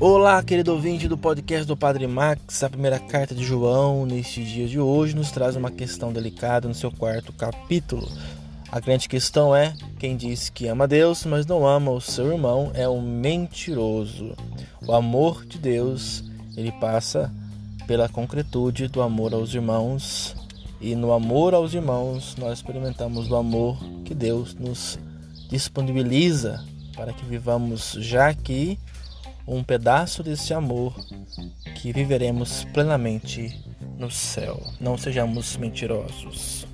Olá, querido ouvinte do podcast do Padre Max. A primeira carta de João, neste dia de hoje, nos traz uma questão delicada no seu quarto capítulo. A grande questão é: quem diz que ama Deus, mas não ama o seu irmão, é um mentiroso. O amor de Deus, ele passa pela concretude do amor aos irmãos, e no amor aos irmãos nós experimentamos o amor que Deus nos disponibiliza para que vivamos já aqui um pedaço desse amor que viveremos plenamente no céu. Não sejamos mentirosos.